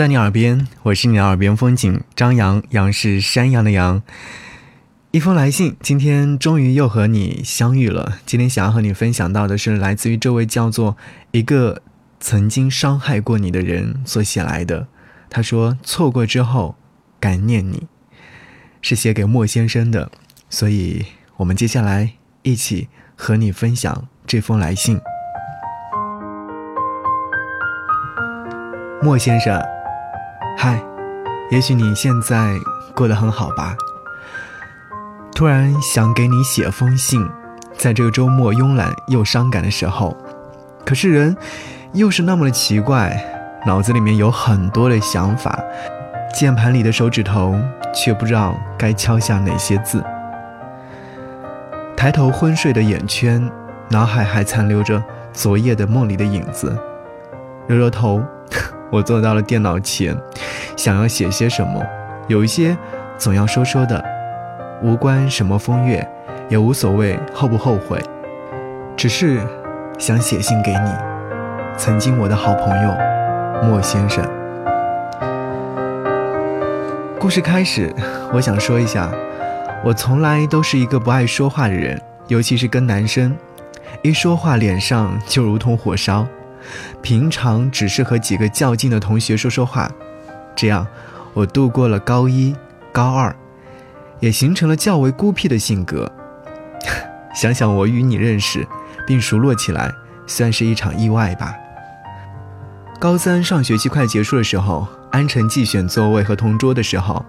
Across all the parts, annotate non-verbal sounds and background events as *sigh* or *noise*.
在你耳边，我是你的耳边风景张扬，杨是山羊的羊。一封来信，今天终于又和你相遇了。今天想要和你分享到的是来自于这位叫做一个曾经伤害过你的人所写来的。他说：“错过之后，感念你，是写给莫先生的。”所以，我们接下来一起和你分享这封来信。莫先生。嗨，也许你现在过得很好吧？突然想给你写封信，在这个周末慵懒又伤感的时候，可是人又是那么的奇怪，脑子里面有很多的想法，键盘里的手指头却不知道该敲下哪些字。抬头昏睡的眼圈，脑海还残留着昨夜的梦里的影子，揉揉头。我坐到了电脑前，想要写些什么，有一些总要说说的，无关什么风月，也无所谓后不后悔，只是想写信给你，曾经我的好朋友莫先生。故事开始，我想说一下，我从来都是一个不爱说话的人，尤其是跟男生，一说话脸上就如同火烧。平常只是和几个较劲的同学说说话，这样我度过了高一、高二，也形成了较为孤僻的性格。*laughs* 想想我与你认识并熟络起来，算是一场意外吧。高三上学期快结束的时候，安成绩选座位和同桌的时候，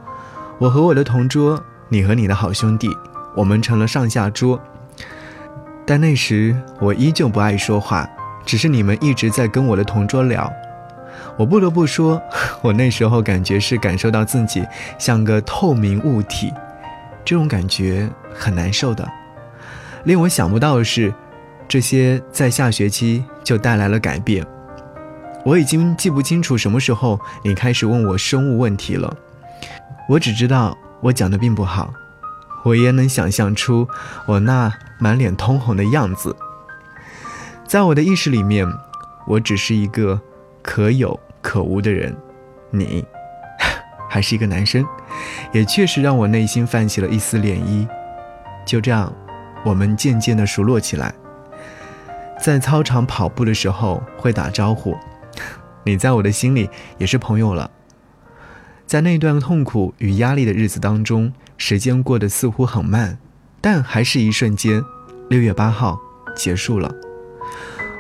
我和我的同桌，你和你的好兄弟，我们成了上下桌。但那时我依旧不爱说话。只是你们一直在跟我的同桌聊，我不得不说，*laughs* 我那时候感觉是感受到自己像个透明物体，这种感觉很难受的。令我想不到的是，这些在下学期就带来了改变。我已经记不清楚什么时候你开始问我生物问题了，我只知道我讲的并不好，我也能想象出我那满脸通红的样子。在我的意识里面，我只是一个可有可无的人，你 *laughs* 还是一个男生，也确实让我内心泛起了一丝涟漪。就这样，我们渐渐的熟络起来，在操场跑步的时候会打招呼，*laughs* 你在我的心里也是朋友了。在那段痛苦与压力的日子当中，时间过得似乎很慢，但还是一瞬间，六月八号结束了。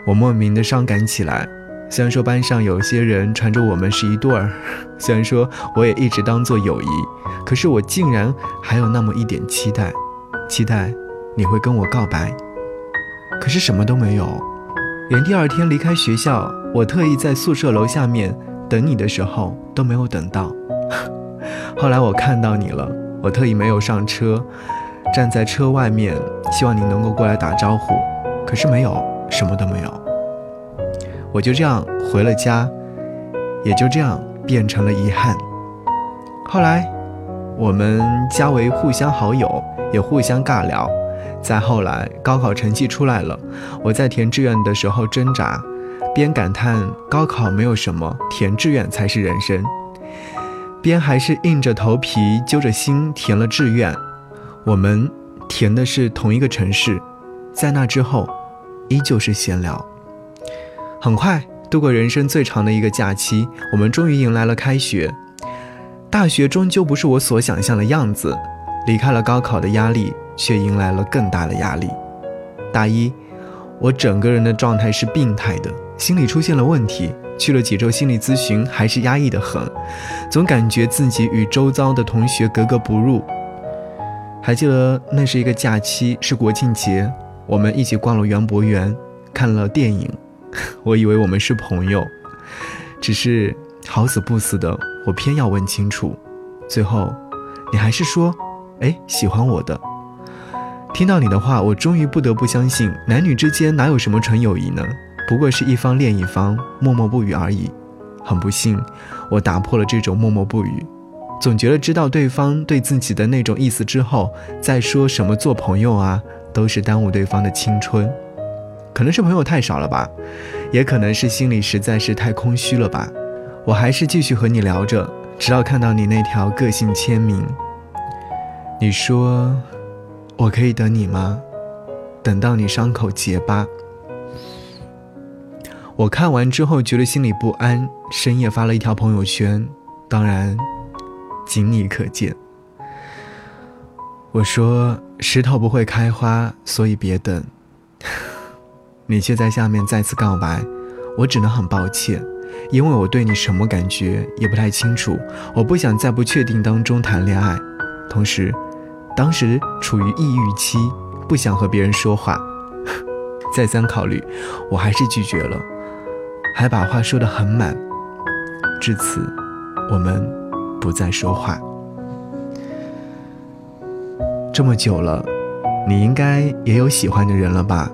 我莫名的伤感起来，虽然说班上有些人传着我们是一对儿，*laughs* 虽然说我也一直当做友谊，可是我竟然还有那么一点期待，期待你会跟我告白，可是什么都没有，连第二天离开学校，我特意在宿舍楼下面等你的时候都没有等到。*laughs* 后来我看到你了，我特意没有上车，站在车外面，希望你能够过来打招呼，可是没有。什么都没有，我就这样回了家，也就这样变成了遗憾。后来，我们加为互相好友，也互相尬聊。再后来，高考成绩出来了，我在填志愿的时候挣扎，边感叹高考没有什么，填志愿才是人生，边还是硬着头皮揪着心填了志愿。我们填的是同一个城市，在那之后。依旧是闲聊。很快度过人生最长的一个假期，我们终于迎来了开学。大学终究不是我所想象的样子，离开了高考的压力，却迎来了更大的压力。大一，我整个人的状态是病态的，心理出现了问题。去了几周心理咨询，还是压抑的很，总感觉自己与周遭的同学格格不入。还记得那是一个假期，是国庆节。我们一起逛了园博园，看了电影。*laughs* 我以为我们是朋友，只是好死不死的，我偏要问清楚。最后，你还是说，哎，喜欢我的。听到你的话，我终于不得不相信，男女之间哪有什么纯友谊呢？不过是一方恋一方，默默不语而已。很不幸，我打破了这种默默不语。总觉得知道对方对自己的那种意思之后，再说什么做朋友啊。都是耽误对方的青春，可能是朋友太少了吧，也可能是心里实在是太空虚了吧。我还是继续和你聊着，直到看到你那条个性签名。你说：“我可以等你吗？等到你伤口结疤。”我看完之后觉得心里不安，深夜发了一条朋友圈，当然，仅你可见。我说：“石头不会开花，所以别等。*laughs* ”你却在下面再次告白，我只能很抱歉，因为我对你什么感觉也不太清楚，我不想在不确定当中谈恋爱，同时，当时处于抑郁期，不想和别人说话，*laughs* 再三考虑，我还是拒绝了，还把话说得很满。至此，我们不再说话。这么久了，你应该也有喜欢的人了吧？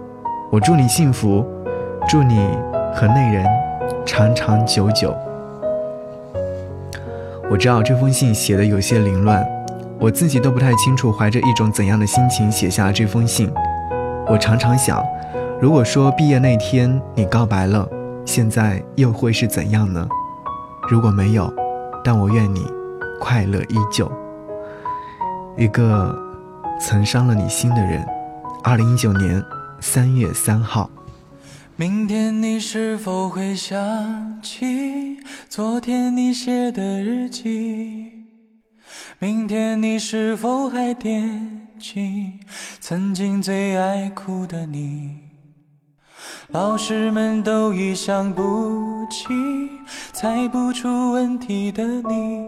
我祝你幸福，祝你和那人长长久久。我知道这封信写的有些凌乱，我自己都不太清楚怀着一种怎样的心情写下了这封信。我常常想，如果说毕业那天你告白了，现在又会是怎样呢？如果没有，但我愿你快乐依旧。一个曾伤了你心的人，二零一九年。三月三号，明天你是否会想起昨天你写的日记？明天你是否还惦记曾经最爱哭的你？老师们都已想不起猜不出问题的你，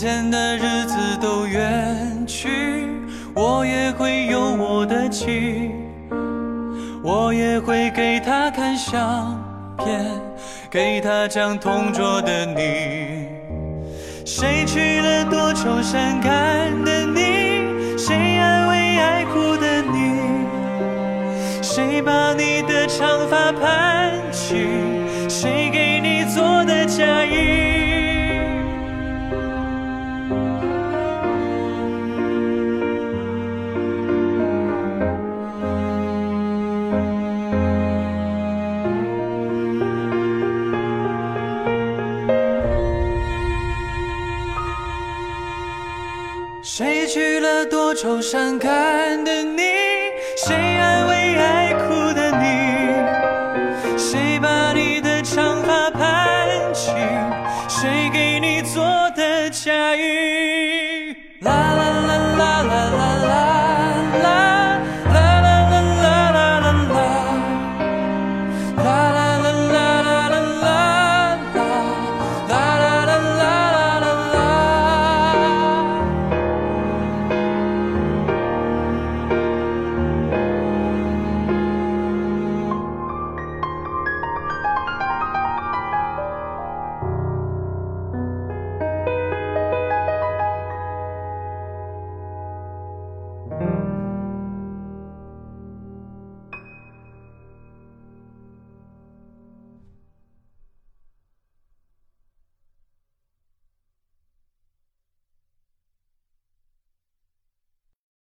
前的日子都远去，我也会有我的妻，我也会给她看相片，给她讲同桌的你。谁娶了多愁善感的你？谁安慰爱哭的你？谁把你的长发盘起？多愁善感的你？